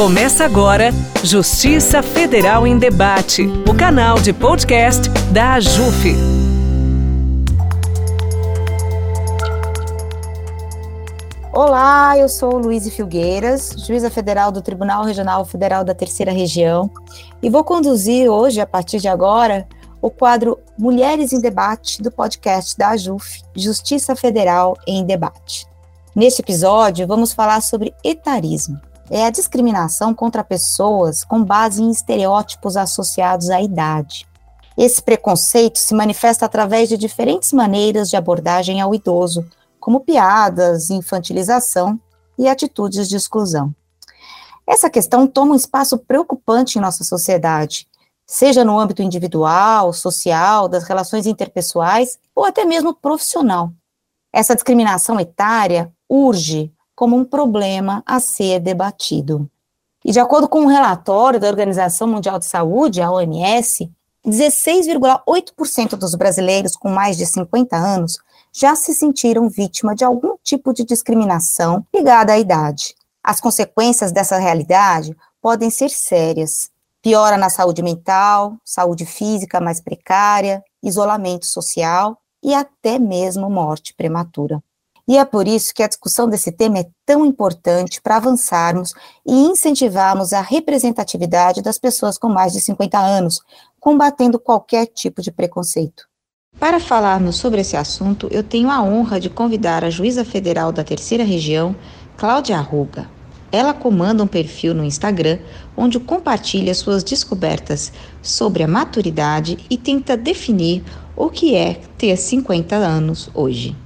Começa agora Justiça Federal em Debate, o canal de podcast da AJUF. Olá, eu sou Luísa Filgueiras, juíza federal do Tribunal Regional Federal da Terceira Região, e vou conduzir hoje, a partir de agora, o quadro Mulheres em Debate do podcast da AJUF, Justiça Federal em Debate. Neste episódio, vamos falar sobre etarismo. É a discriminação contra pessoas com base em estereótipos associados à idade. Esse preconceito se manifesta através de diferentes maneiras de abordagem ao idoso, como piadas, infantilização e atitudes de exclusão. Essa questão toma um espaço preocupante em nossa sociedade, seja no âmbito individual, social, das relações interpessoais ou até mesmo profissional. Essa discriminação etária urge como um problema a ser debatido. E de acordo com um relatório da Organização Mundial de Saúde, a OMS, 16,8% dos brasileiros com mais de 50 anos já se sentiram vítima de algum tipo de discriminação ligada à idade. As consequências dessa realidade podem ser sérias. Piora na saúde mental, saúde física mais precária, isolamento social e até mesmo morte prematura. E é por isso que a discussão desse tema é tão importante para avançarmos e incentivarmos a representatividade das pessoas com mais de 50 anos, combatendo qualquer tipo de preconceito. Para falarmos sobre esse assunto, eu tenho a honra de convidar a juíza federal da Terceira Região, Cláudia Arruga. Ela comanda um perfil no Instagram onde compartilha suas descobertas sobre a maturidade e tenta definir o que é ter 50 anos hoje.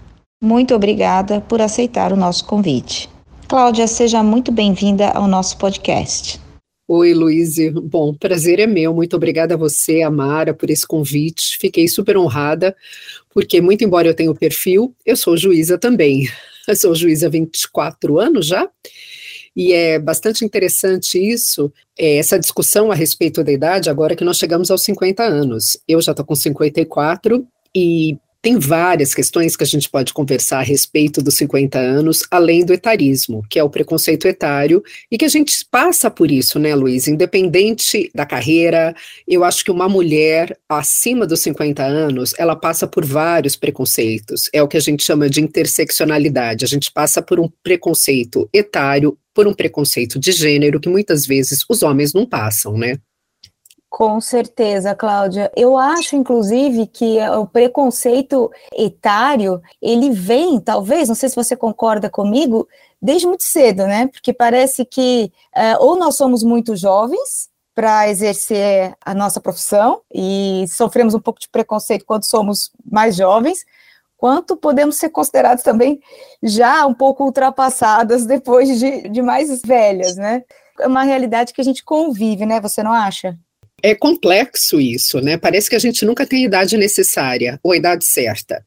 Muito obrigada por aceitar o nosso convite. Cláudia, seja muito bem-vinda ao nosso podcast. Oi, Luiz. Bom, prazer é meu. Muito obrigada a você, Amara, por esse convite. Fiquei super honrada, porque, muito embora eu tenha o perfil, eu sou juíza também. Eu sou juíza há 24 anos já, e é bastante interessante isso, é, essa discussão a respeito da idade, agora que nós chegamos aos 50 anos. Eu já estou com 54 e tem várias questões que a gente pode conversar a respeito dos 50 anos, além do etarismo, que é o preconceito etário, e que a gente passa por isso, né, Luiz? Independente da carreira, eu acho que uma mulher acima dos 50 anos, ela passa por vários preconceitos. É o que a gente chama de interseccionalidade. A gente passa por um preconceito etário, por um preconceito de gênero, que muitas vezes os homens não passam, né? Com certeza, Cláudia. Eu acho, inclusive, que o preconceito etário, ele vem, talvez, não sei se você concorda comigo, desde muito cedo, né? Porque parece que uh, ou nós somos muito jovens para exercer a nossa profissão e sofremos um pouco de preconceito quando somos mais jovens, quanto podemos ser considerados também já um pouco ultrapassadas depois de, de mais velhas, né? É uma realidade que a gente convive, né? Você não acha? É complexo isso, né? Parece que a gente nunca tem a idade necessária ou a idade certa.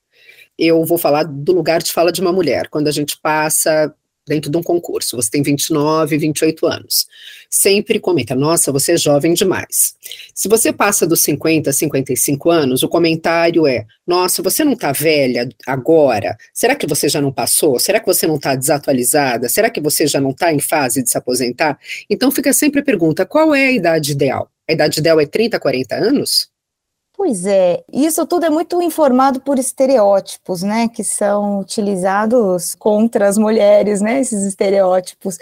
Eu vou falar do lugar de fala de uma mulher. Quando a gente passa dentro de um concurso, você tem 29, 28 anos. Sempre comenta, nossa, você é jovem demais. Se você passa dos 50, 55 anos, o comentário é, nossa, você não está velha agora? Será que você já não passou? Será que você não está desatualizada? Será que você já não está em fase de se aposentar? Então fica sempre a pergunta, qual é a idade ideal? A idade dela é 30, 40 anos? Pois é, isso tudo é muito informado por estereótipos, né, que são utilizados contra as mulheres, né, esses estereótipos.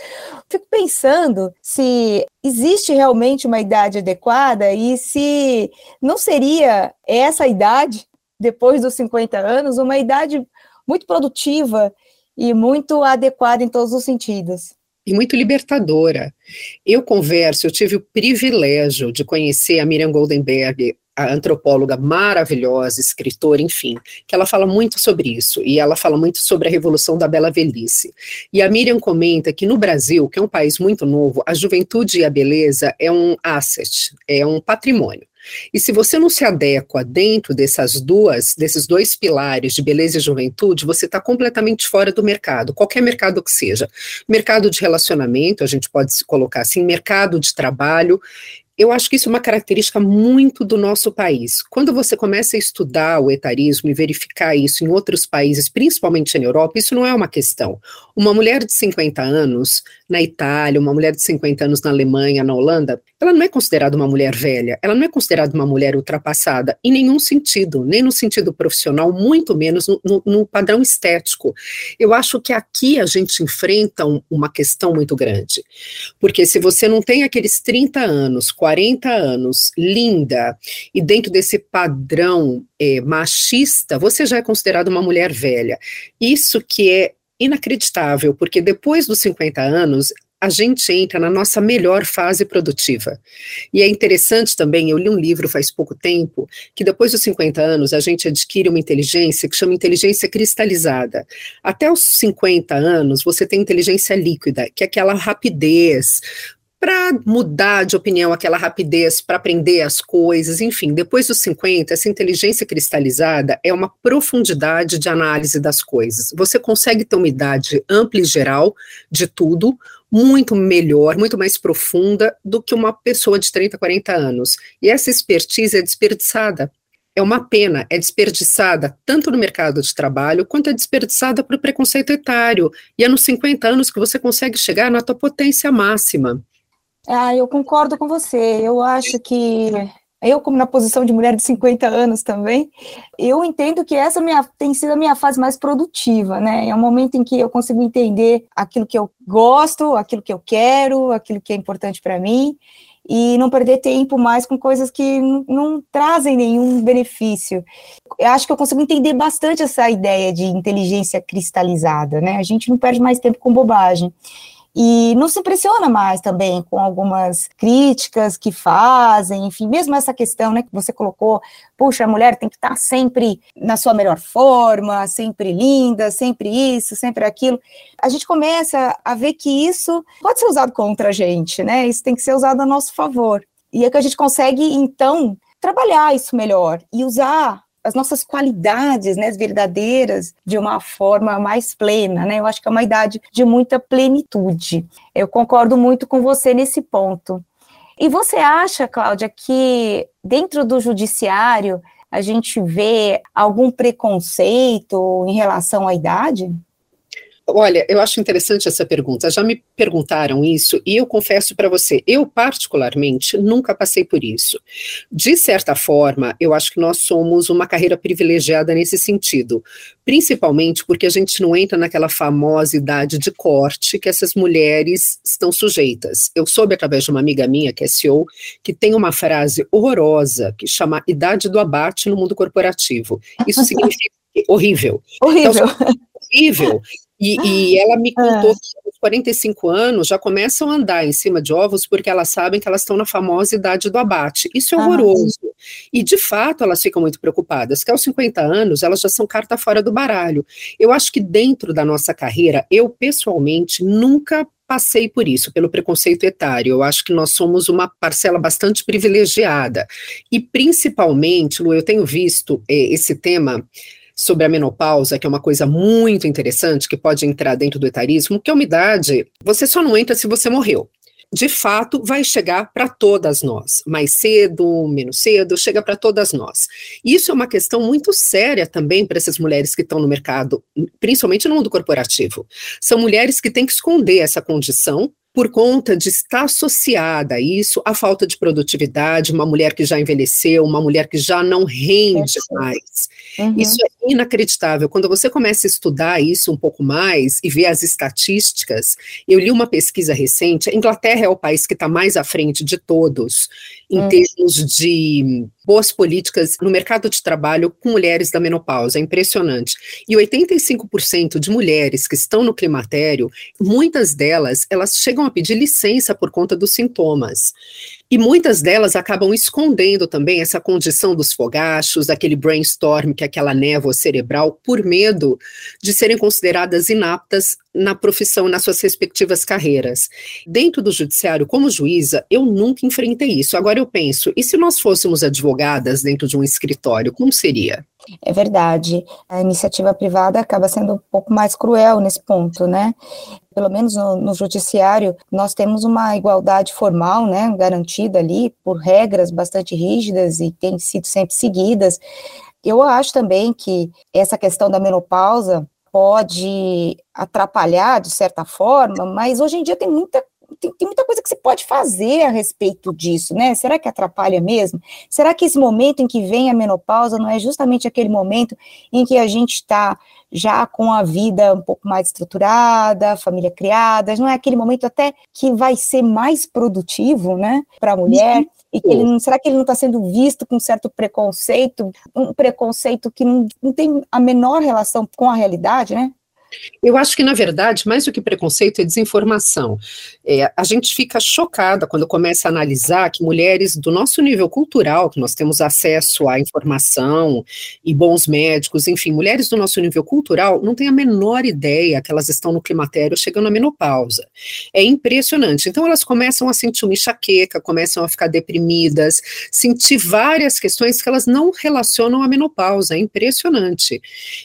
Fico pensando se existe realmente uma idade adequada e se não seria essa idade, depois dos 50 anos, uma idade muito produtiva e muito adequada em todos os sentidos e muito libertadora. Eu converso, eu tive o privilégio de conhecer a Miriam Goldenberg, a antropóloga maravilhosa, escritora, enfim, que ela fala muito sobre isso, e ela fala muito sobre a revolução da bela velhice. E a Miriam comenta que no Brasil, que é um país muito novo, a juventude e a beleza é um asset, é um patrimônio. E se você não se adequa dentro dessas duas, desses dois pilares de beleza e juventude, você está completamente fora do mercado, qualquer mercado que seja. Mercado de relacionamento, a gente pode se colocar assim, mercado de trabalho, Eu acho que isso é uma característica muito do nosso país. Quando você começa a estudar o etarismo e verificar isso em outros países, principalmente na Europa, isso não é uma questão. Uma mulher de 50 anos na Itália, uma mulher de 50 anos na Alemanha, na Holanda, ela não é considerada uma mulher velha, ela não é considerada uma mulher ultrapassada em nenhum sentido, nem no sentido profissional, muito menos no, no, no padrão estético. Eu acho que aqui a gente enfrenta um, uma questão muito grande, porque se você não tem aqueles 30 anos, 40 anos, linda, e dentro desse padrão é, machista, você já é considerada uma mulher velha. Isso que é inacreditável, porque depois dos 50 anos, a gente entra na nossa melhor fase produtiva. E é interessante também, eu li um livro faz pouco tempo, que depois dos 50 anos a gente adquire uma inteligência que chama inteligência cristalizada. Até os 50 anos você tem inteligência líquida, que é aquela rapidez, para mudar de opinião, aquela rapidez para aprender as coisas, enfim, depois dos 50, essa inteligência cristalizada é uma profundidade de análise das coisas. Você consegue ter uma idade ampla e geral de tudo, muito melhor, muito mais profunda do que uma pessoa de 30, 40 anos. E essa expertise é desperdiçada. É uma pena, é desperdiçada tanto no mercado de trabalho quanto é desperdiçada para o preconceito etário. E é nos 50 anos que você consegue chegar na tua potência máxima. Ah, eu concordo com você. Eu acho que eu, como na posição de mulher de 50 anos também, eu entendo que essa minha, tem sido a minha fase mais produtiva, né? É um momento em que eu consigo entender aquilo que eu gosto, aquilo que eu quero, aquilo que é importante para mim, e não perder tempo mais com coisas que não trazem nenhum benefício. Eu acho que eu consigo entender bastante essa ideia de inteligência cristalizada, né? A gente não perde mais tempo com bobagem e não se impressiona mais também com algumas críticas que fazem, enfim, mesmo essa questão, né, que você colocou, puxa, a mulher tem que estar sempre na sua melhor forma, sempre linda, sempre isso, sempre aquilo. A gente começa a ver que isso pode ser usado contra a gente, né? Isso tem que ser usado a nosso favor. E é que a gente consegue, então, trabalhar isso melhor e usar as nossas qualidades, né, verdadeiras, de uma forma mais plena, né? Eu acho que é uma idade de muita plenitude. Eu concordo muito com você nesse ponto. E você acha, Cláudia, que dentro do judiciário a gente vê algum preconceito em relação à idade? Olha, eu acho interessante essa pergunta. Já me perguntaram isso e eu confesso para você, eu particularmente nunca passei por isso. De certa forma, eu acho que nós somos uma carreira privilegiada nesse sentido, principalmente porque a gente não entra naquela famosa idade de corte que essas mulheres estão sujeitas. Eu soube através de uma amiga minha, que é CEO, que tem uma frase horrorosa que chama idade do abate no mundo corporativo. Isso significa horrível. Horrível. Então, horrível. E, e ela me contou ah. que aos 45 anos já começam a andar em cima de ovos porque elas sabem que elas estão na famosa idade do abate. Isso é ah, horroroso. Ah, e de fato elas ficam muito preocupadas, que aos 50 anos elas já são carta fora do baralho. Eu acho que dentro da nossa carreira, eu pessoalmente nunca passei por isso, pelo preconceito etário. Eu acho que nós somos uma parcela bastante privilegiada. E principalmente, Lu, eu tenho visto eh, esse tema sobre a menopausa, que é uma coisa muito interessante, que pode entrar dentro do etarismo, que a umidade, você só não entra se você morreu. De fato, vai chegar para todas nós, mais cedo, menos cedo, chega para todas nós. Isso é uma questão muito séria também para essas mulheres que estão no mercado, principalmente no mundo corporativo. São mulheres que têm que esconder essa condição por conta de estar associada a isso, a falta de produtividade, uma mulher que já envelheceu, uma mulher que já não rende é mais. Uhum. Isso é inacreditável. Quando você começa a estudar isso um pouco mais e ver as estatísticas, eu li uma pesquisa recente, a Inglaterra é o país que está mais à frente de todos em uhum. termos de boas políticas no mercado de trabalho com mulheres da menopausa, é impressionante. E 85% de mulheres que estão no climatério, muitas delas, elas chegam a pedir licença por conta dos sintomas. E muitas delas acabam escondendo também essa condição dos fogachos, daquele brainstorm, que é aquela névoa cerebral, por medo de serem consideradas inaptas na profissão, nas suas respectivas carreiras. Dentro do judiciário, como juíza, eu nunca enfrentei isso. Agora eu penso, e se nós fôssemos advogadas dentro de um escritório, como seria? É verdade. A iniciativa privada acaba sendo um pouco mais cruel nesse ponto, né? pelo menos no, no, judiciário, nós temos uma igualdade formal, né, garantida ali por regras bastante rígidas e tem sido sempre seguidas. Eu acho também que essa questão da menopausa pode atrapalhar de certa forma, mas hoje em dia tem muita tem, tem, muita coisa que você pode fazer a respeito disso, né? Será que atrapalha mesmo? Será que esse momento em que vem a menopausa não é justamente aquele momento em que a gente está já com a vida um pouco mais estruturada, família criada, não é aquele momento até que vai ser mais produtivo, né, para a mulher? Sim. E que ele não, será que ele não está sendo visto com certo preconceito, um preconceito que não, não tem a menor relação com a realidade, né? Eu acho que, na verdade, mais do que preconceito, é desinformação. É, a gente fica chocada quando começa a analisar que mulheres do nosso nível cultural, que nós temos acesso à informação e bons médicos, enfim, mulheres do nosso nível cultural não têm a menor ideia que elas estão no climatério chegando à menopausa. É impressionante. Então, elas começam a sentir uma enxaqueca, começam a ficar deprimidas, sentir várias questões que elas não relacionam à menopausa. É impressionante.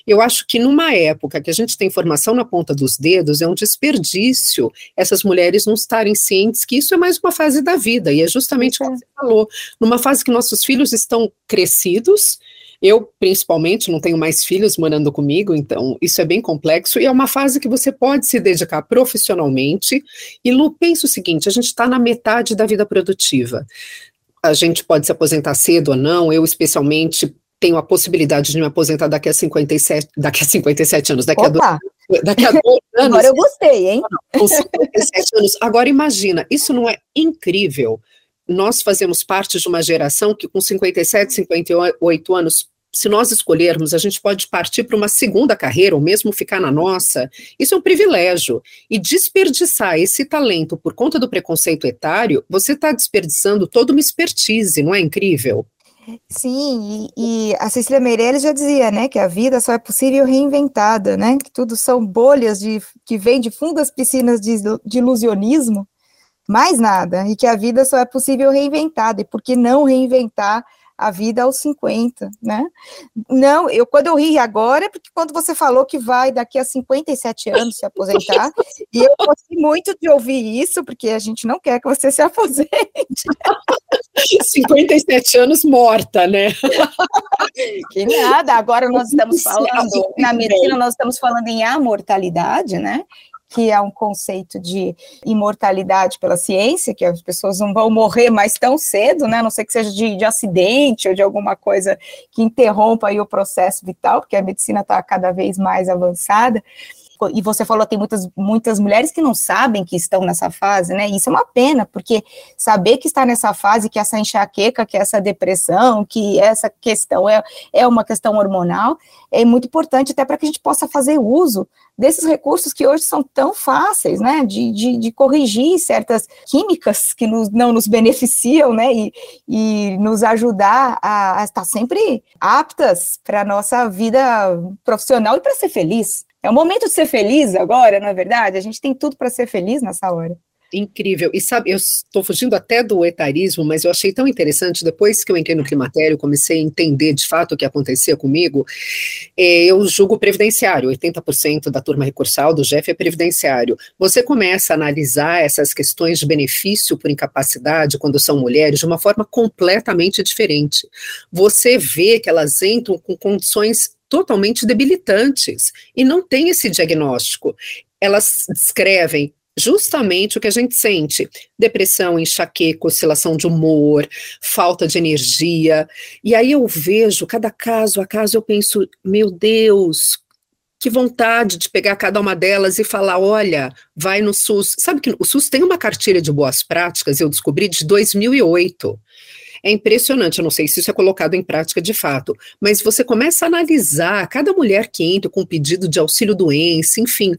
Eu acho que numa época que a gente tem informação na ponta dos dedos, é um desperdício essas mulheres não estarem cientes que isso é mais uma fase da vida, e é justamente o que você falou, numa fase que nossos filhos estão crescidos, eu, principalmente, não tenho mais filhos morando comigo, então isso é bem complexo e é uma fase que você pode se dedicar profissionalmente. E Lu, pensa o seguinte: a gente está na metade da vida produtiva. A gente pode se aposentar cedo ou não, eu, especialmente, tenho a possibilidade de me aposentar daqui a 57, daqui a 57 anos, daqui Opa. a dois, daqui a dois anos. Agora eu gostei, hein? Com 57 anos. Agora imagina, isso não é incrível? Nós fazemos parte de uma geração que com 57, 58 anos, se nós escolhermos, a gente pode partir para uma segunda carreira ou mesmo ficar na nossa. Isso é um privilégio. E desperdiçar esse talento por conta do preconceito etário, você está desperdiçando toda uma expertise, não é incrível? Sim, e, e, a Cecília Meirelles já dizia, né, que a vida só é possível reinventada, né, que tudo são bolhas de, que vêm de fundas piscinas de, de ilusionismo, mais nada, e que a vida só é possível reinventada, e por que não reinventar a vida aos 50, né? Não, eu quando eu ri agora é porque quando você falou que vai daqui a 57 anos se aposentar, e eu gostei muito de ouvir isso, porque a gente não quer que você se aposente. 57 anos morta, né? Que nada, agora nós estamos falando, na medicina nós estamos falando em amortalidade, né? que é um conceito de imortalidade pela ciência, que as pessoas não vão morrer mais tão cedo, né? A não sei que seja de, de acidente ou de alguma coisa que interrompa aí o processo vital, porque a medicina está cada vez mais avançada e você falou, tem muitas, muitas mulheres que não sabem que estão nessa fase, né? Isso é uma pena, porque saber que está nessa fase, que essa enxaqueca, que essa depressão, que essa questão é, é uma questão hormonal, é muito importante até para que a gente possa fazer uso desses recursos que hoje são tão fáceis, né, de, de, de corrigir certas químicas que nos, não nos beneficiam, né, e, e nos ajudar a, a estar sempre aptas para a nossa vida profissional e para ser feliz. É o momento de ser feliz agora, na é verdade? A gente tem tudo para ser feliz nessa hora. Incrível. E sabe, eu estou fugindo até do etarismo, mas eu achei tão interessante, depois que eu entrei no climatério, comecei a entender de fato o que acontecia comigo, é, eu julgo previdenciário, 80% da turma recursal do GEF é previdenciário. Você começa a analisar essas questões de benefício por incapacidade, quando são mulheres, de uma forma completamente diferente. Você vê que elas entram com condições totalmente debilitantes e não tem esse diagnóstico. Elas descrevem justamente o que a gente sente: depressão, enxaqueca, oscilação de humor, falta de energia. E aí eu vejo cada caso a caso, eu penso, meu Deus, que vontade de pegar cada uma delas e falar: olha, vai no SUS. Sabe que o SUS tem uma cartilha de boas práticas, eu descobri de 2008. É impressionante, eu não sei se isso é colocado em prática de fato, mas você começa a analisar cada mulher que entra com pedido de auxílio doença, enfim,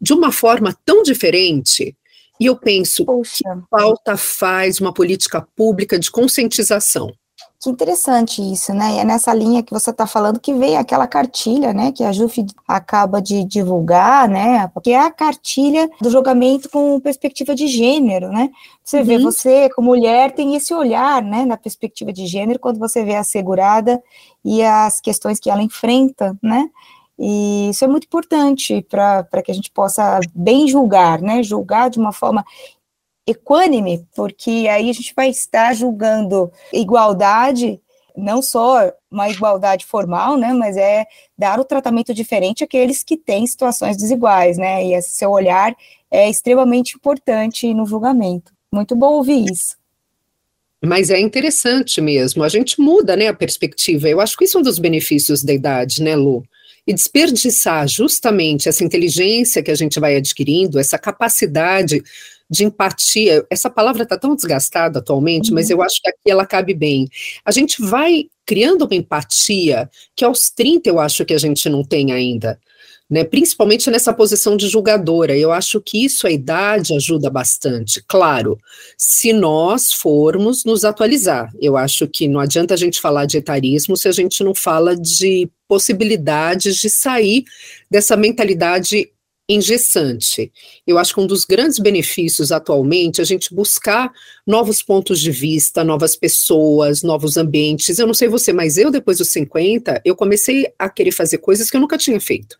de uma forma tão diferente. E eu penso, Poxa. que falta faz uma política pública de conscientização? Que interessante isso, né? E é nessa linha que você está falando que vem aquela cartilha, né? Que a JUF acaba de divulgar, né? Porque é a cartilha do julgamento com perspectiva de gênero, né? Você uhum. vê, você, como mulher, tem esse olhar, né? Na perspectiva de gênero, quando você vê a segurada e as questões que ela enfrenta, né? E isso é muito importante para que a gente possa bem julgar, né? Julgar de uma forma equânime, porque aí a gente vai estar julgando igualdade, não só uma igualdade formal, né, mas é dar o tratamento diferente àqueles que têm situações desiguais, né? E esse seu olhar é extremamente importante no julgamento. Muito bom ouvir isso. Mas é interessante mesmo, a gente muda, né, a perspectiva. Eu acho que isso é um dos benefícios da idade, né, Lu? E desperdiçar justamente essa inteligência que a gente vai adquirindo, essa capacidade de empatia. Essa palavra está tão desgastada atualmente, uhum. mas eu acho que aqui ela cabe bem. A gente vai criando uma empatia que aos 30 eu acho que a gente não tem ainda né, principalmente nessa posição de julgadora. Eu acho que isso a idade ajuda bastante. Claro, se nós formos nos atualizar. Eu acho que não adianta a gente falar de etarismo se a gente não fala de possibilidades de sair dessa mentalidade engessante. Eu acho que um dos grandes benefícios atualmente é a gente buscar novos pontos de vista, novas pessoas, novos ambientes. Eu não sei você, mas eu, depois dos 50, eu comecei a querer fazer coisas que eu nunca tinha feito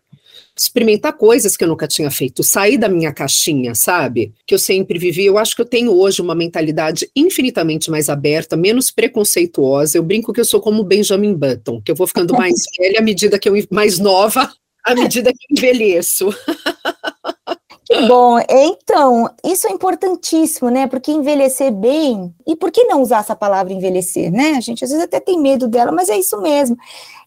experimentar coisas que eu nunca tinha feito, sair da minha caixinha, sabe? Que eu sempre vivi. Eu acho que eu tenho hoje uma mentalidade infinitamente mais aberta, menos preconceituosa. Eu brinco que eu sou como Benjamin Button, que eu vou ficando mais velha à medida que eu mais nova, à medida que envelheço. Que bom. Então, isso é importantíssimo, né? Porque envelhecer bem, e por que não usar essa palavra envelhecer, né? A gente às vezes até tem medo dela, mas é isso mesmo.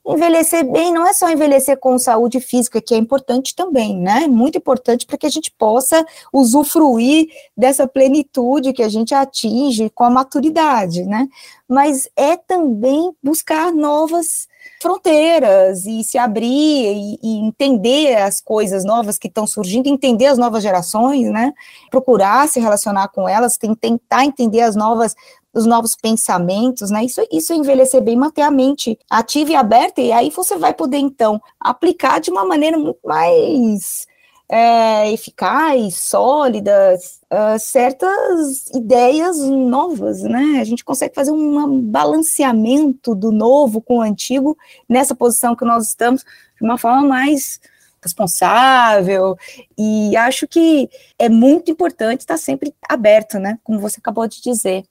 Envelhecer bem não é só envelhecer com saúde física, que é importante também, né? Muito importante para que a gente possa usufruir dessa plenitude que a gente atinge com a maturidade, né? Mas é também buscar novas fronteiras e se abrir e, e, entender as coisas novas que estão surgindo, entender as novas gerações, né? Procurar se relacionar com elas, tentar entender as novas os novos pensamentos, né? Isso, isso é envelhecer bem, manter a mente ativa e aberta, e aí você vai poder, então, aplicar de uma maneira muito mais é, eficaz, sólida, uh, certas ideias novas, né? A gente consegue fazer um balanceamento do novo com o antigo nessa posição que nós estamos, de uma forma mais responsável, e acho que é muito importante estar sempre aberto, né? Como você acabou de dizer.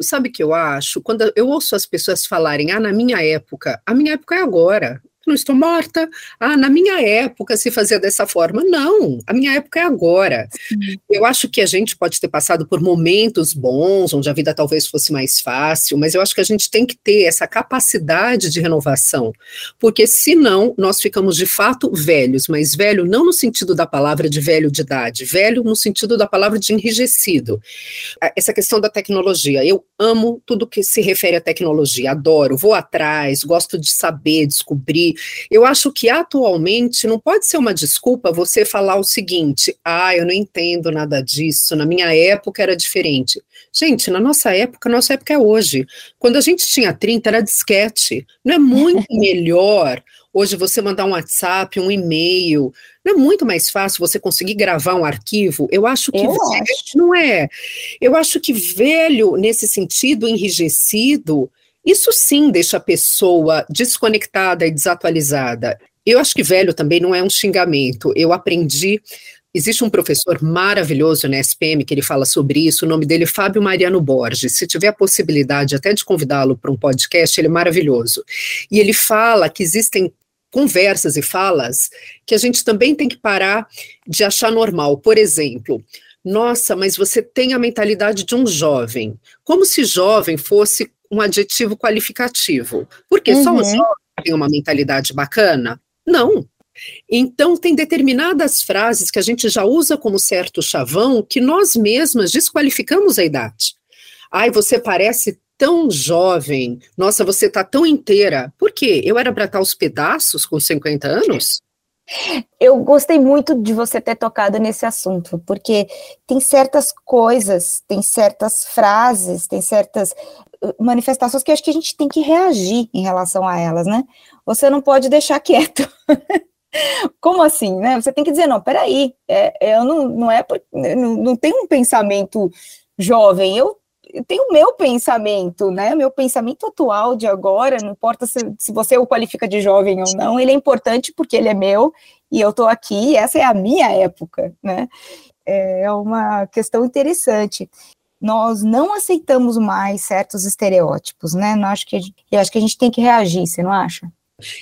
Sabe o que eu acho? Quando eu ouço as pessoas falarem, ah, na minha época, a minha época é agora não estou morta. Ah, na minha época se fazia dessa forma. Não, a minha época é agora. Eu acho que a gente pode ter passado por momentos bons, onde a vida talvez fosse mais fácil, mas eu acho que a gente tem que ter essa capacidade de renovação, porque senão nós ficamos de fato velhos, mas velho não no sentido da palavra de velho de idade, velho no sentido da palavra de enrijecido. Essa questão da tecnologia, eu amo tudo que se refere à tecnologia, adoro, vou atrás, gosto de saber, descobrir, eu acho que atualmente não pode ser uma desculpa você falar o seguinte: ah, eu não entendo nada disso, na minha época era diferente. Gente, na nossa época, nossa época é hoje. Quando a gente tinha 30, era disquete. Não é muito melhor hoje você mandar um WhatsApp, um e-mail? Não é muito mais fácil você conseguir gravar um arquivo? Eu acho que eu velho, acho. não é. Eu acho que velho, nesse sentido, enrijecido, isso sim deixa a pessoa desconectada e desatualizada. Eu acho que velho também não é um xingamento. Eu aprendi. Existe um professor maravilhoso na SPM que ele fala sobre isso. O nome dele é Fábio Mariano Borges. Se tiver a possibilidade até de convidá-lo para um podcast, ele é maravilhoso. E ele fala que existem conversas e falas que a gente também tem que parar de achar normal. Por exemplo, nossa, mas você tem a mentalidade de um jovem. Como se jovem fosse um adjetivo qualificativo. Porque uhum. só os jovens têm uma mentalidade bacana? Não. Então, tem determinadas frases que a gente já usa como certo chavão que nós mesmas desqualificamos a idade. Ai, você parece tão jovem. Nossa, você está tão inteira. Por quê? Eu era para estar aos pedaços com 50 anos? Eu gostei muito de você ter tocado nesse assunto, porque tem certas coisas, tem certas frases, tem certas manifestações que acho que a gente tem que reagir em relação a elas, né? Você não pode deixar quieto. Como assim, né? Você tem que dizer, não, peraí, é, eu não, não é, não, não tenho um pensamento jovem, eu tem o meu pensamento, né? Meu pensamento atual de agora, não importa se, se você o qualifica de jovem ou não, ele é importante porque ele é meu e eu estou aqui, essa é a minha época, né? É uma questão interessante. Nós não aceitamos mais certos estereótipos, né? Eu acho que, eu acho que a gente tem que reagir, você não acha?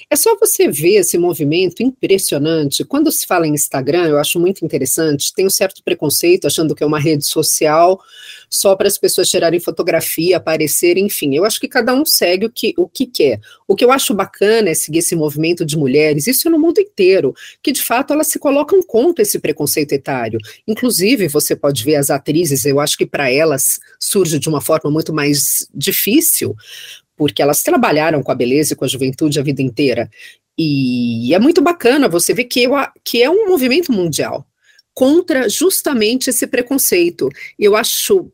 É só você ver esse movimento impressionante. Quando se fala em Instagram, eu acho muito interessante, tem um certo preconceito, achando que é uma rede social só para as pessoas tirarem fotografia, aparecerem, enfim. Eu acho que cada um segue o que, o que quer. O que eu acho bacana é seguir esse movimento de mulheres, isso é no mundo inteiro, que de fato elas se colocam contra esse preconceito etário. Inclusive, você pode ver as atrizes, eu acho que para elas surge de uma forma muito mais difícil, porque elas trabalharam com a beleza e com a juventude a vida inteira. E é muito bacana você ver que, eu, que é um movimento mundial contra justamente esse preconceito. Eu acho.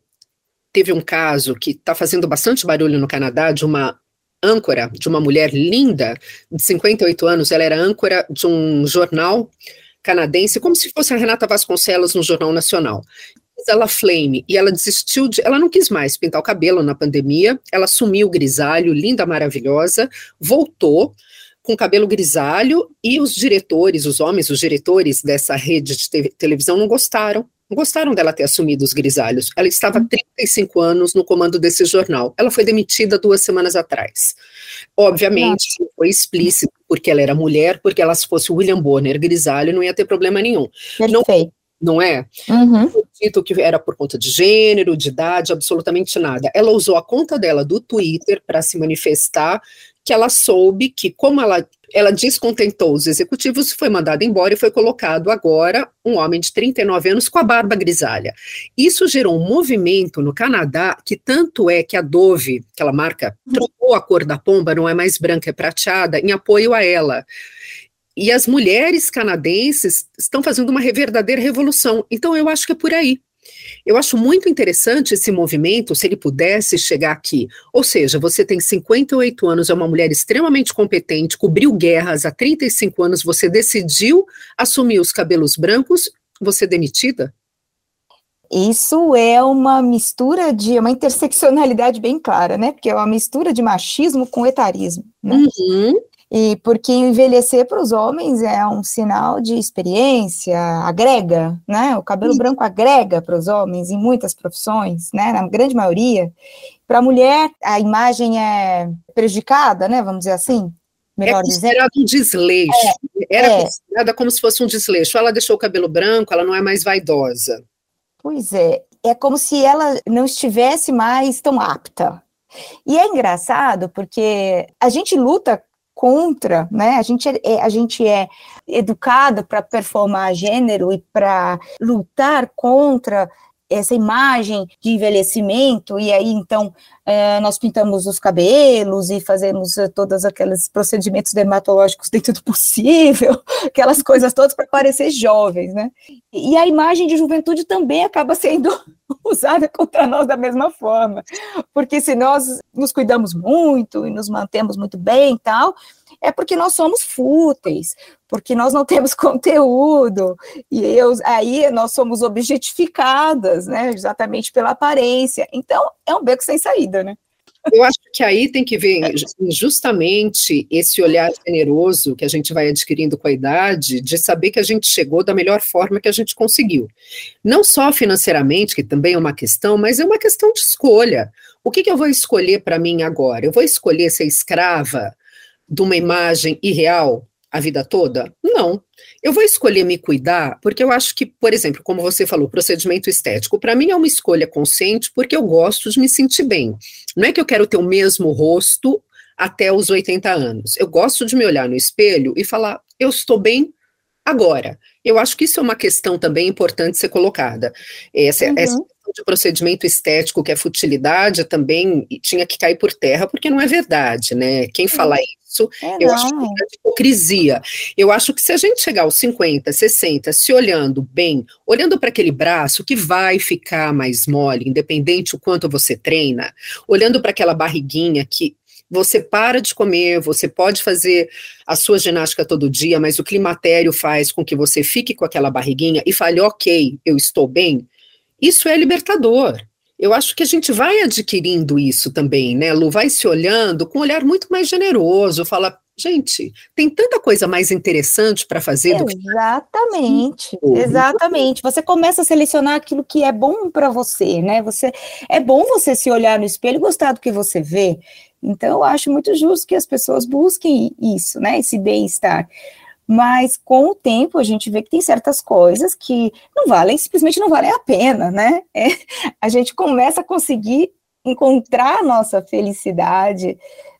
Teve um caso que está fazendo bastante barulho no Canadá de uma âncora, de uma mulher linda, de 58 anos, ela era âncora de um jornal canadense, como se fosse a Renata Vasconcelos no Jornal Nacional. Ela flame e ela desistiu de, ela não quis mais pintar o cabelo na pandemia, ela sumiu grisalho, linda, maravilhosa, voltou com cabelo grisalho e os diretores, os homens, os diretores dessa rede de te televisão não gostaram, gostaram dela ter assumido os grisalhos. Ela estava há 35 anos no comando desse jornal. Ela foi demitida duas semanas atrás. Obviamente, foi explícito porque ela era mulher, porque ela se fosse William Bonner grisalho não ia ter problema nenhum. Perfeito. Não, não é? Uhum. Dito que era por conta de gênero, de idade, absolutamente nada. Ela usou a conta dela do Twitter para se manifestar que ela soube que, como ela, ela descontentou os executivos, foi mandada embora e foi colocado agora um homem de 39 anos com a barba grisalha. Isso gerou um movimento no Canadá que tanto é que a Dove, aquela marca, trocou a cor da pomba, não é mais branca, é prateada, em apoio a ela. E as mulheres canadenses estão fazendo uma verdadeira revolução. Então, eu acho que é por aí. Eu acho muito interessante esse movimento, se ele pudesse chegar aqui. Ou seja, você tem 58 anos, é uma mulher extremamente competente, cobriu guerras há 35 anos, você decidiu assumir os cabelos brancos, você é demitida? Isso é uma mistura de uma interseccionalidade bem clara, né? Porque é uma mistura de machismo com etarismo. Né? Uhum. E porque envelhecer para os homens é um sinal de experiência, agrega, né? O cabelo branco agrega para os homens em muitas profissões, né? Na grande maioria. Para a mulher, a imagem é prejudicada, né? Vamos dizer assim. Melhor é considerado um desleixo. É, Era é. considerada como se fosse um desleixo. Ela deixou o cabelo branco, ela não é mais vaidosa. Pois é. É como se ela não estivesse mais tão apta. E é engraçado porque a gente luta contra, né? A gente é, é a gente é educada para performar gênero e para lutar contra essa imagem de envelhecimento, e aí então é, nós pintamos os cabelos e fazemos é, todos aqueles procedimentos dermatológicos dentro do possível, aquelas coisas todas para parecer jovens, né? E a imagem de juventude também acaba sendo usada contra nós da mesma forma, porque se nós nos cuidamos muito e nos mantemos muito bem e tal, é porque nós somos fúteis, porque nós não temos conteúdo, e eu, aí nós somos objetificadas, né, exatamente pela aparência. Então, é um beco sem saída, né? Eu acho que aí tem que ver justamente esse olhar generoso que a gente vai adquirindo com a idade, de saber que a gente chegou da melhor forma que a gente conseguiu. Não só financeiramente, que também é uma questão, mas é uma questão de escolha. O que, que eu vou escolher para mim agora? Eu vou escolher ser escrava de uma imagem irreal a vida toda? Não. Eu vou escolher me cuidar porque eu acho que, por exemplo, como você falou, procedimento estético, para mim é uma escolha consciente porque eu gosto de me sentir bem. Não é que eu quero ter o mesmo rosto até os 80 anos. Eu gosto de me olhar no espelho e falar, eu estou bem agora. Eu acho que isso é uma questão também importante ser colocada. Essa, uhum. essa de procedimento estético, que é futilidade, também tinha que cair por terra, porque não é verdade, né? Quem fala isso é, eu não. acho que é hipocrisia. Eu acho que se a gente chegar aos 50, 60, se olhando bem, olhando para aquele braço que vai ficar mais mole, independente o quanto você treina, olhando para aquela barriguinha que você para de comer, você pode fazer a sua ginástica todo dia, mas o climatério faz com que você fique com aquela barriguinha e fale, ok, eu estou bem. Isso é libertador. Eu acho que a gente vai adquirindo isso também, né, Lu? Vai se olhando com um olhar muito mais generoso, fala, gente, tem tanta coisa mais interessante para fazer do que. Exatamente, exatamente. Você começa a selecionar aquilo que é bom para você, né? Você é bom você se olhar no espelho e gostar do que você vê. Então, eu acho muito justo que as pessoas busquem isso, né? Esse bem-estar. Mas com o tempo a gente vê que tem certas coisas que não valem, simplesmente não valem a pena, né? É, a gente começa a conseguir encontrar a nossa felicidade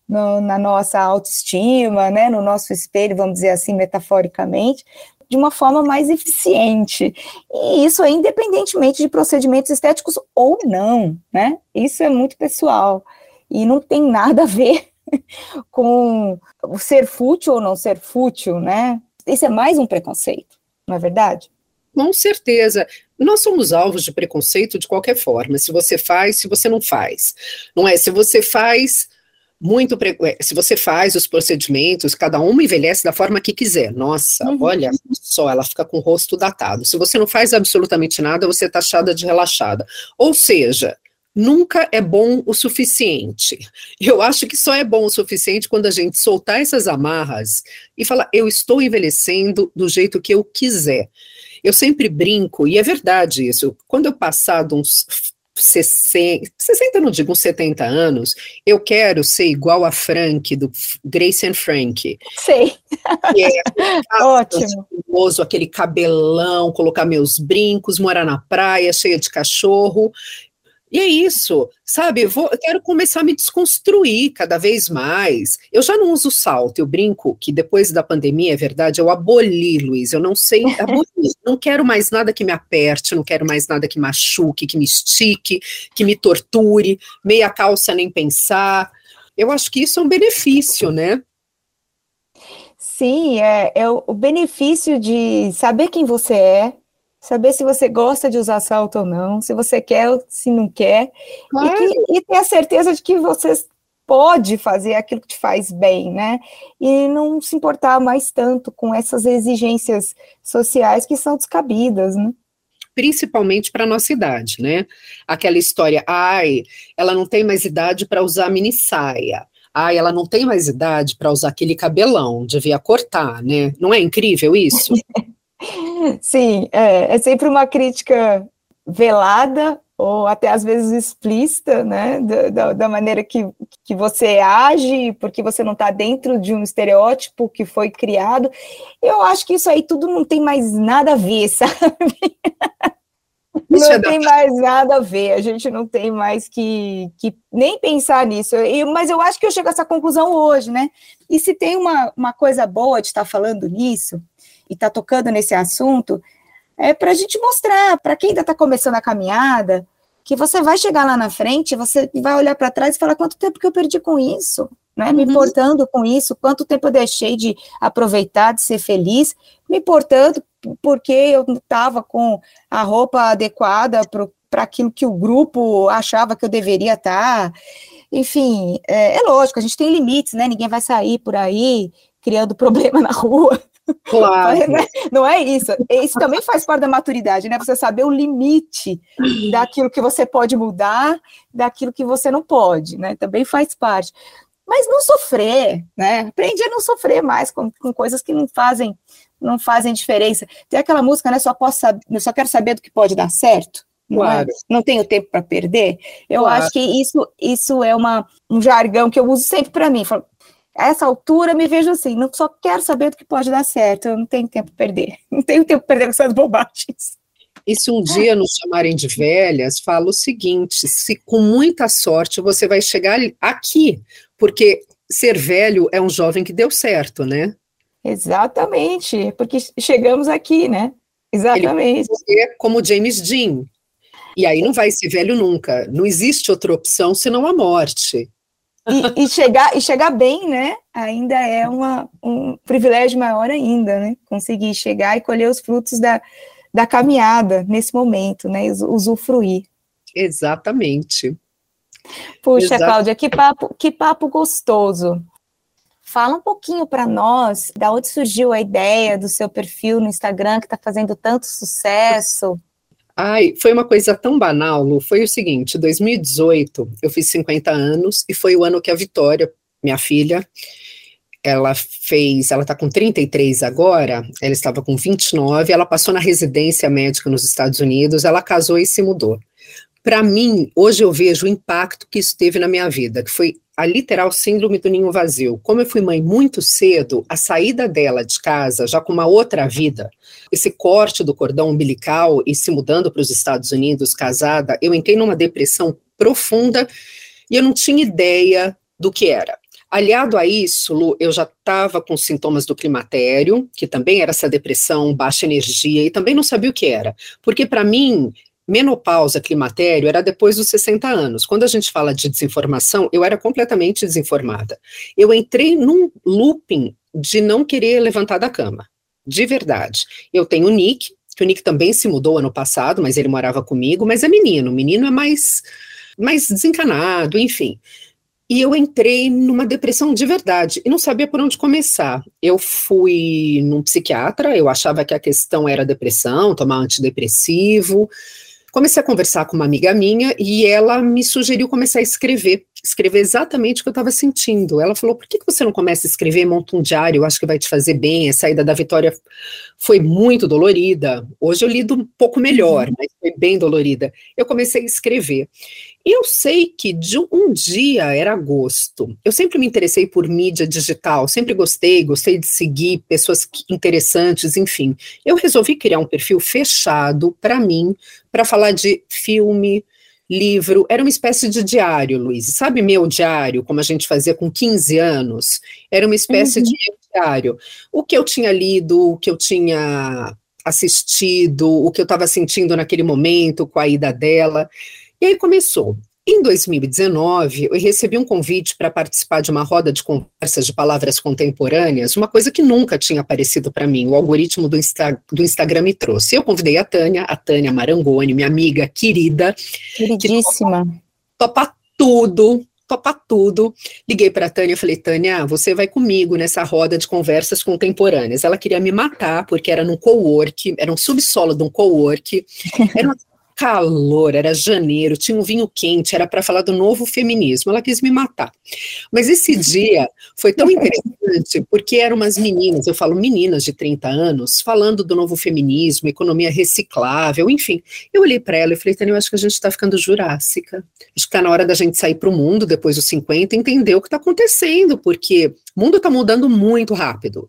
no, na nossa autoestima, né? No nosso espelho, vamos dizer assim, metaforicamente, de uma forma mais eficiente. E isso é independentemente de procedimentos estéticos ou não, né? Isso é muito pessoal e não tem nada a ver com ser fútil ou não ser fútil, né? Isso é mais um preconceito, não é verdade? Com certeza. Nós somos alvos de preconceito de qualquer forma. Se você faz, se você não faz. Não é? Se você faz muito. Pre... É, se você faz os procedimentos, cada uma envelhece da forma que quiser. Nossa, uhum. olha só, ela fica com o rosto datado. Se você não faz absolutamente nada, você é taxada de relaxada. Ou seja, nunca é bom o suficiente. Eu acho que só é bom o suficiente quando a gente soltar essas amarras e falar, eu estou envelhecendo do jeito que eu quiser. Eu sempre brinco, e é verdade isso, quando eu passar de uns 60, 60 não digo uns 70 anos, eu quero ser igual a Frank, do Grace and Frank. Sei. Que é Ótimo. aquele cabelão, colocar meus brincos, morar na praia, cheia de cachorro. E é isso, sabe? Vou, eu quero começar a me desconstruir cada vez mais. Eu já não uso salto, eu brinco que depois da pandemia, é verdade, eu aboli, Luiz. Eu não sei, aboli, não quero mais nada que me aperte, não quero mais nada que machuque, que me estique, que me torture, meia calça nem pensar. Eu acho que isso é um benefício, né? Sim, é, é o benefício de saber quem você é, saber se você gosta de usar salto ou não, se você quer ou se não quer, e, que, e, ter a certeza de que você pode fazer aquilo que te faz bem, né? E não se importar mais tanto com essas exigências sociais que são descabidas, né? Principalmente para nossa idade, né? Aquela história, ai, ela não tem mais idade para usar mini saia. Ai, ela não tem mais idade para usar aquele cabelão, devia cortar, né? Não é incrível isso? Sim, é, é sempre uma crítica velada ou até às vezes explícita, né, da, da, maneira que, que você age, porque você não está dentro de um estereótipo que foi criado. Eu acho que isso aí tudo não tem mais nada a ver, sabe? Isso não é tem mais nada a ver, a gente não tem mais que, que nem pensar nisso. Eu, mas eu acho que eu chego a essa conclusão hoje, né? E se tem uma, uma coisa boa de estar falando nisso, e está tocando nesse assunto, é para a gente mostrar para quem ainda está começando a caminhada que você vai chegar lá na frente, você vai olhar para trás e falar quanto tempo que eu perdi com isso, né? Me uhum. importando com isso, quanto tempo eu deixei de aproveitar, de ser feliz, me importando porque eu estava com a roupa adequada para aquilo que o grupo achava que eu deveria estar. Tá. Enfim, é, é lógico, a gente tem limites, né? Ninguém vai sair por aí criando problema na rua. Claro. Né? Não é isso. Isso também faz parte da maturidade, né? Você saber o limite daquilo que você pode mudar, daquilo que você não pode, né? Também faz parte. Mas não sofrer, né? Aprende a não sofrer mais com, com coisas que não fazem não fazem diferença. Tem aquela música, né? Só posso saber, eu só quero saber do que pode dar certo. Não, é? claro. é? não tenho tempo para perder. Eu claro. acho que isso, isso é uma, um jargão que eu uso sempre para mim. Falo, a essa altura, me vejo assim, não só quero saber do que pode dar certo, eu não tenho tempo para perder, não tenho tempo para perder com essas bobagens. E se um dia nos chamarem de velhas, falo o seguinte: se com muita sorte você vai chegar aqui, porque ser velho é um jovem que deu certo, né? Exatamente, porque chegamos aqui, né? Exatamente. Ele é como James Dean. E aí não vai ser velho nunca. Não existe outra opção senão a morte. E, e, chegar, e chegar bem, né? Ainda é uma, um privilégio maior ainda, né? Conseguir chegar e colher os frutos da, da caminhada nesse momento, né? Usufruir. Exatamente. Puxa, Exato. Cláudia, que papo, que papo gostoso. Fala um pouquinho para nós da onde surgiu a ideia do seu perfil no Instagram que está fazendo tanto sucesso. Ai, foi uma coisa tão banal, Lu. Foi o seguinte: 2018, eu fiz 50 anos e foi o ano que a Vitória, minha filha, ela fez, ela está com 33 agora, ela estava com 29, ela passou na residência médica nos Estados Unidos, ela casou e se mudou. Para mim, hoje eu vejo o impacto que isso teve na minha vida, que foi a literal síndrome do ninho vazio. Como eu fui mãe muito cedo, a saída dela de casa, já com uma outra vida, esse corte do cordão umbilical e se mudando para os Estados Unidos, casada, eu entrei numa depressão profunda e eu não tinha ideia do que era. Aliado a isso, Lu, eu já estava com sintomas do climatério, que também era essa depressão, baixa energia, e também não sabia o que era. Porque, para mim, menopausa, climatério, era depois dos 60 anos. Quando a gente fala de desinformação, eu era completamente desinformada. Eu entrei num looping de não querer levantar da cama. De verdade. Eu tenho o Nick, que o Nick também se mudou ano passado, mas ele morava comigo, mas é menino. O menino é mais, mais desencanado, enfim. E eu entrei numa depressão de verdade e não sabia por onde começar. Eu fui num psiquiatra, eu achava que a questão era depressão, tomar antidepressivo. Comecei a conversar com uma amiga minha e ela me sugeriu começar a escrever, escrever exatamente o que eu estava sentindo. Ela falou: por que, que você não começa a escrever, monta um diário? Eu acho que vai te fazer bem. A saída da Vitória foi muito dolorida. Hoje eu lido um pouco melhor, uhum. mas foi bem dolorida. Eu comecei a escrever. E eu sei que de um dia era agosto. Eu sempre me interessei por mídia digital, sempre gostei, gostei de seguir pessoas interessantes, enfim. Eu resolvi criar um perfil fechado para mim, para falar de filme, livro, era uma espécie de diário, Luiz. Sabe meu diário, como a gente fazia com 15 anos? Era uma espécie uhum. de diário. O que eu tinha lido, o que eu tinha assistido, o que eu estava sentindo naquele momento com a ida dela. E aí começou. Em 2019, eu recebi um convite para participar de uma roda de conversas de palavras contemporâneas, uma coisa que nunca tinha aparecido para mim, o algoritmo do, Insta, do Instagram me trouxe. Eu convidei a Tânia, a Tânia Marangoni, minha amiga querida. Queridíssima. Topa, topa tudo, topa tudo. Liguei para a Tânia e falei: Tânia, você vai comigo nessa roda de conversas contemporâneas. Ela queria me matar, porque era num co-work, era um subsolo de um co-work. Era uma calor, era janeiro, tinha um vinho quente, era para falar do novo feminismo. Ela quis me matar. Mas esse dia foi tão interessante porque eram umas meninas, eu falo meninas de 30 anos, falando do novo feminismo, economia reciclável, enfim. Eu olhei para ela e falei, Tânia, eu acho que a gente está ficando jurássica. Acho que está na hora da gente sair para o mundo depois dos 50 e entender o que está acontecendo, porque o mundo está mudando muito rápido.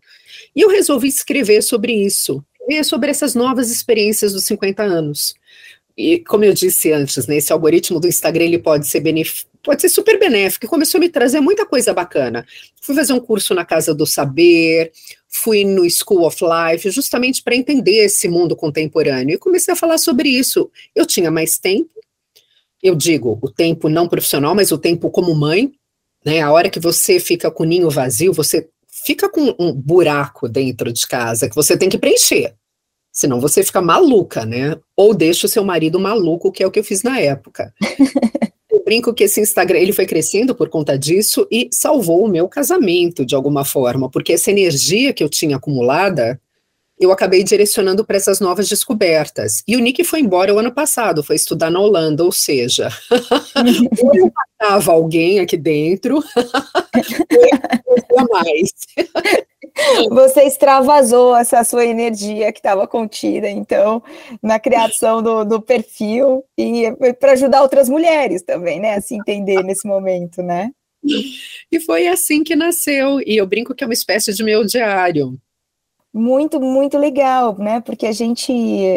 E eu resolvi escrever sobre isso, sobre essas novas experiências dos 50 anos e como eu disse antes, né, esse algoritmo do Instagram ele pode ser pode ser super benéfico, começou a me trazer muita coisa bacana. Fui fazer um curso na Casa do Saber, fui no School of Life, justamente para entender esse mundo contemporâneo, e comecei a falar sobre isso. Eu tinha mais tempo, eu digo, o tempo não profissional, mas o tempo como mãe, né? A hora que você fica com o ninho vazio, você fica com um buraco dentro de casa que você tem que preencher. Senão você fica maluca, né? Ou deixa o seu marido maluco, que é o que eu fiz na época. eu brinco que esse Instagram ele foi crescendo por conta disso e salvou o meu casamento de alguma forma, porque essa energia que eu tinha acumulada eu acabei direcionando para essas novas descobertas. E o Nick foi embora o ano passado, foi estudar na Holanda, ou seja, eu matava alguém aqui dentro, eu mais. Você extravasou essa sua energia que estava contida, então, na criação do, do perfil e para ajudar outras mulheres também, né, a se entender nesse momento, né? E foi assim que nasceu, e eu brinco que é uma espécie de meu diário muito, muito legal, né? Porque a gente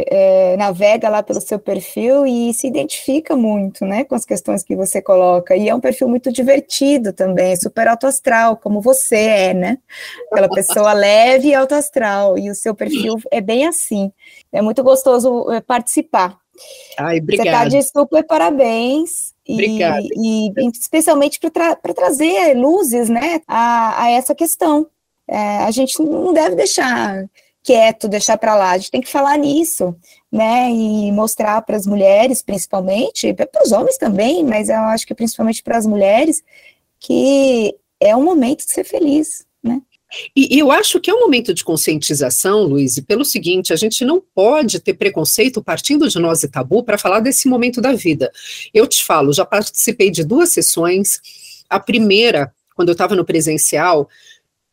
é, navega lá pelo seu perfil e se identifica muito, né? Com as questões que você coloca. E é um perfil muito divertido também, super autoastral, como você é, né? Aquela pessoa leve e autoastral. E o seu perfil é bem assim. É muito gostoso é, participar. Ai, obrigada. Você está de super parabéns. Obrigada. E, e especialmente para tra trazer luzes, né, a, a essa questão é, a gente não deve deixar quieto, deixar para lá, a gente tem que falar nisso, né, e mostrar para as mulheres, principalmente, para os homens também, mas eu acho que principalmente para as mulheres, que é um momento de ser feliz, né. E, e, eu acho que é um momento de conscientização, Luiz, pelo seguinte: a gente não pode ter preconceito partindo de nós e tabu para falar desse momento da vida. Eu te falo, já participei de duas sessões. A primeira, quando eu estava no presencial,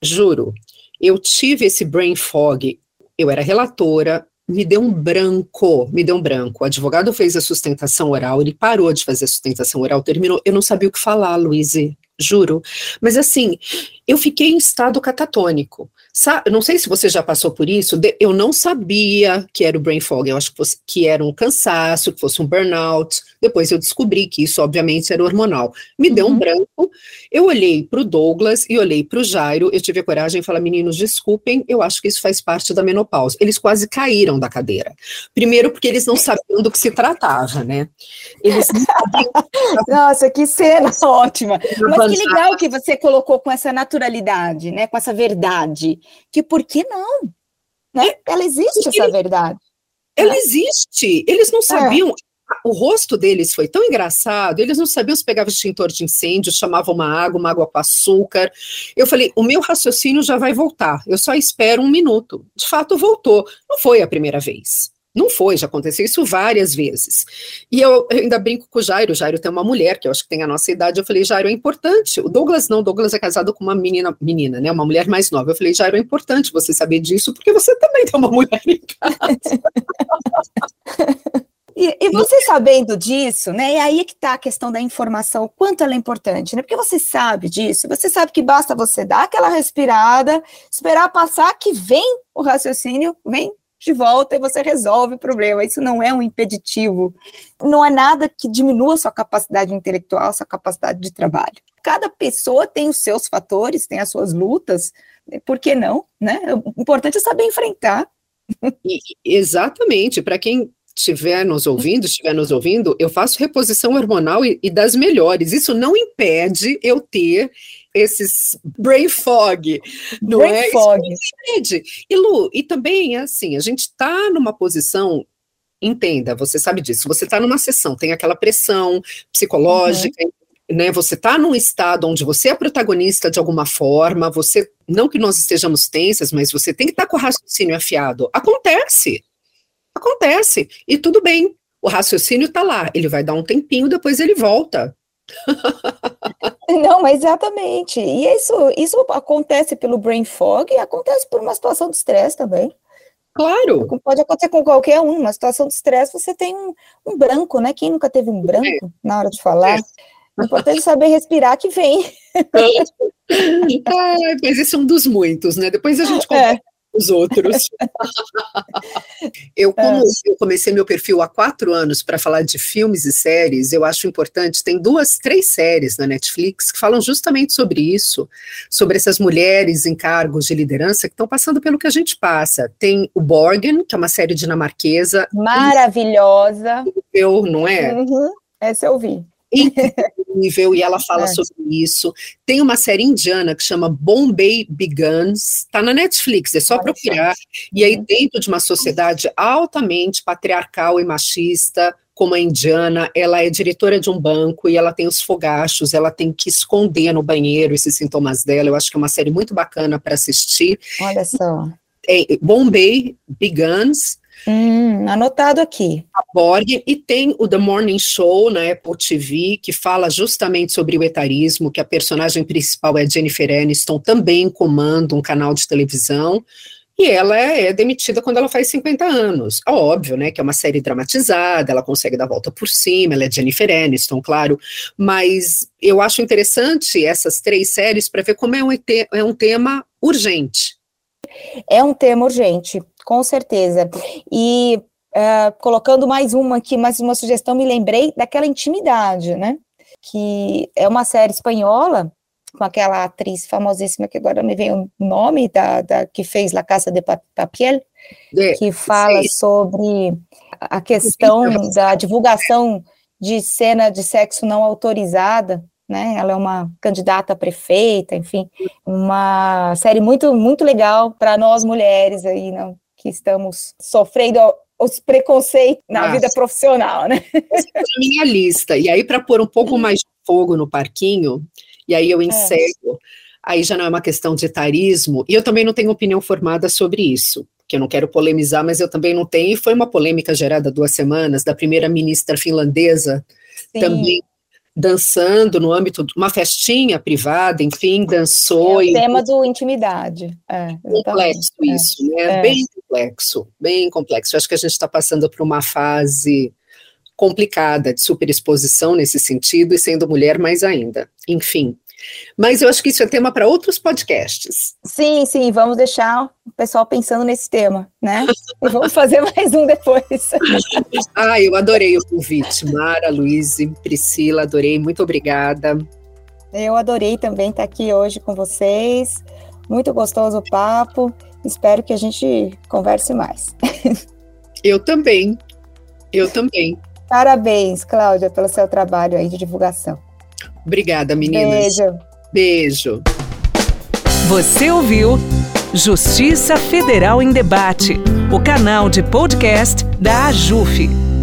juro, eu tive esse brain fog. Eu era relatora, me deu um branco, me deu um branco. O advogado fez a sustentação oral, ele parou de fazer a sustentação oral, terminou. Eu não sabia o que falar, Luiz, juro. Mas assim, eu fiquei em estado catatônico. Não sei se você já passou por isso, eu não sabia que era o brain fog, eu acho que, fosse, que era um cansaço, que fosse um burnout. Depois eu descobri que isso, obviamente, era hormonal. Me uhum. deu um uhum. branco, eu olhei para o Douglas e olhei para o Jairo, eu tive a coragem de falar, meninos, desculpem, eu acho que isso faz parte da menopausa. Eles quase caíram da cadeira. Primeiro porque eles não sabiam do que se tratava, né? Eles. Nossa, que cena ótima! Mas que legal que você colocou com essa naturalidade, né? Com essa verdade que por que não? Né? Ela existe, essa verdade. Ela né? existe. Eles não é. sabiam. É. O rosto deles foi tão engraçado, eles não sabiam se pegava extintor de incêndio, chamavam uma água, uma água com açúcar. Eu falei, o meu raciocínio já vai voltar, eu só espero um minuto. De fato, voltou. Não foi a primeira vez. Não foi, já aconteceu isso várias vezes. E eu, ainda brinco com o Jairo, o Jairo tem uma mulher, que eu acho que tem a nossa idade, eu falei, Jairo, é importante. O Douglas não, o Douglas é casado com uma menina, menina, né, uma mulher mais nova. Eu falei, Jairo, é importante você saber disso, porque você também tem uma mulher em casa. E, e, você sabendo disso, né? E aí é que está a questão da informação, o quanto ela é importante, né? Porque você sabe disso, você sabe que basta você dar aquela respirada, esperar passar, que vem o raciocínio, vem de volta e você resolve o problema. Isso não é um impeditivo, não é nada que diminua sua capacidade intelectual, sua capacidade de trabalho. Cada pessoa tem os seus fatores, tem as suas lutas, por que não? Né? O importante é saber enfrentar. E, exatamente, para quem estiver nos ouvindo, estiver nos ouvindo, eu faço reposição hormonal e, e das melhores. Isso não impede eu ter esses brain fog, não brain é? Fog. Isso e Lu, e também assim, a gente está numa posição entenda, você sabe disso, você está numa sessão, tem aquela pressão psicológica, uhum. né? Você está num estado onde você é protagonista de alguma forma, você, não que nós estejamos tensas, mas você tem que estar tá com o raciocínio afiado. Acontece. Acontece. E tudo bem. O raciocínio está lá, ele vai dar um tempinho, depois ele volta. Não, mas exatamente. E isso, isso acontece pelo brain fog e acontece por uma situação de estresse também. Claro. Pode acontecer com qualquer um. Uma situação de estresse, você tem um, um, branco, né? Quem nunca teve um branco é. na hora de falar? É. O importante é saber respirar que vem. ah, mas esse é um dos muitos, né? Depois a gente é os outros. eu, como é. eu comecei meu perfil há quatro anos para falar de filmes e séries, eu acho importante, tem duas, três séries na Netflix que falam justamente sobre isso, sobre essas mulheres em cargos de liderança que estão passando pelo que a gente passa. Tem o Borgen, que é uma série dinamarquesa. Maravilhosa. Eu, não é? Uhum. Essa eu vi incrível e ela fala é. sobre isso. Tem uma série indiana que chama Bombay Begins, tá na Netflix, é só procurar. E aí uhum. dentro de uma sociedade altamente patriarcal e machista, como a indiana, ela é diretora de um banco e ela tem os fogachos, ela tem que esconder no banheiro esses sintomas dela. Eu acho que é uma série muito bacana para assistir. Olha só. É, Bombay Begins, Hum, anotado aqui. A Borg, e tem o The Morning Show na Apple TV, que fala justamente sobre o etarismo, que a personagem principal é Jennifer Aniston, também comanda um canal de televisão, e ela é, é demitida quando ela faz 50 anos. Óbvio, né, que é uma série dramatizada, ela consegue dar volta por cima, ela é Jennifer Aniston, claro, mas eu acho interessante essas três séries para ver como é um, é um tema urgente. É um tema urgente, com certeza. E uh, colocando mais uma aqui, mais uma sugestão, me lembrei daquela intimidade, né? Que é uma série espanhola com aquela atriz famosíssima que agora me vem o nome da, da que fez La Casa de Papiel, é, que fala sim. sobre a questão da divulgação de cena de sexo não autorizada, né? Ela é uma candidata a prefeita, enfim, uma série muito muito legal para nós mulheres aí, não, que estamos sofrendo os preconceitos na vida profissional, né? Essa é a minha lista. E aí, para pôr um pouco mais de fogo no parquinho, e aí eu é. encerro. É. aí já não é uma questão de etarismo, e eu também não tenho opinião formada sobre isso, que eu não quero polemizar, mas eu também não tenho, e foi uma polêmica gerada duas semanas da primeira-ministra finlandesa, Sim. também dançando no âmbito de uma festinha privada, enfim, dançou. É o e... tema do intimidade. É, complexo é. isso, né? É. Bem complexo, bem complexo. Eu acho que a gente está passando por uma fase complicada de superexposição nesse sentido, e sendo mulher mais ainda. Enfim, mas eu acho que isso é tema para outros podcasts. Sim, sim, vamos deixar o pessoal pensando nesse tema, né? e vamos fazer mais um depois. ah, eu adorei o convite. Mara, Luiz e Priscila, adorei, muito obrigada. Eu adorei também estar aqui hoje com vocês. Muito gostoso o papo. Espero que a gente converse mais. eu também. Eu também. Parabéns, Cláudia, pelo seu trabalho aí de divulgação. Obrigada, meninas. Beijo. Beijo. Você ouviu Justiça Federal em Debate, o canal de podcast da AJUF.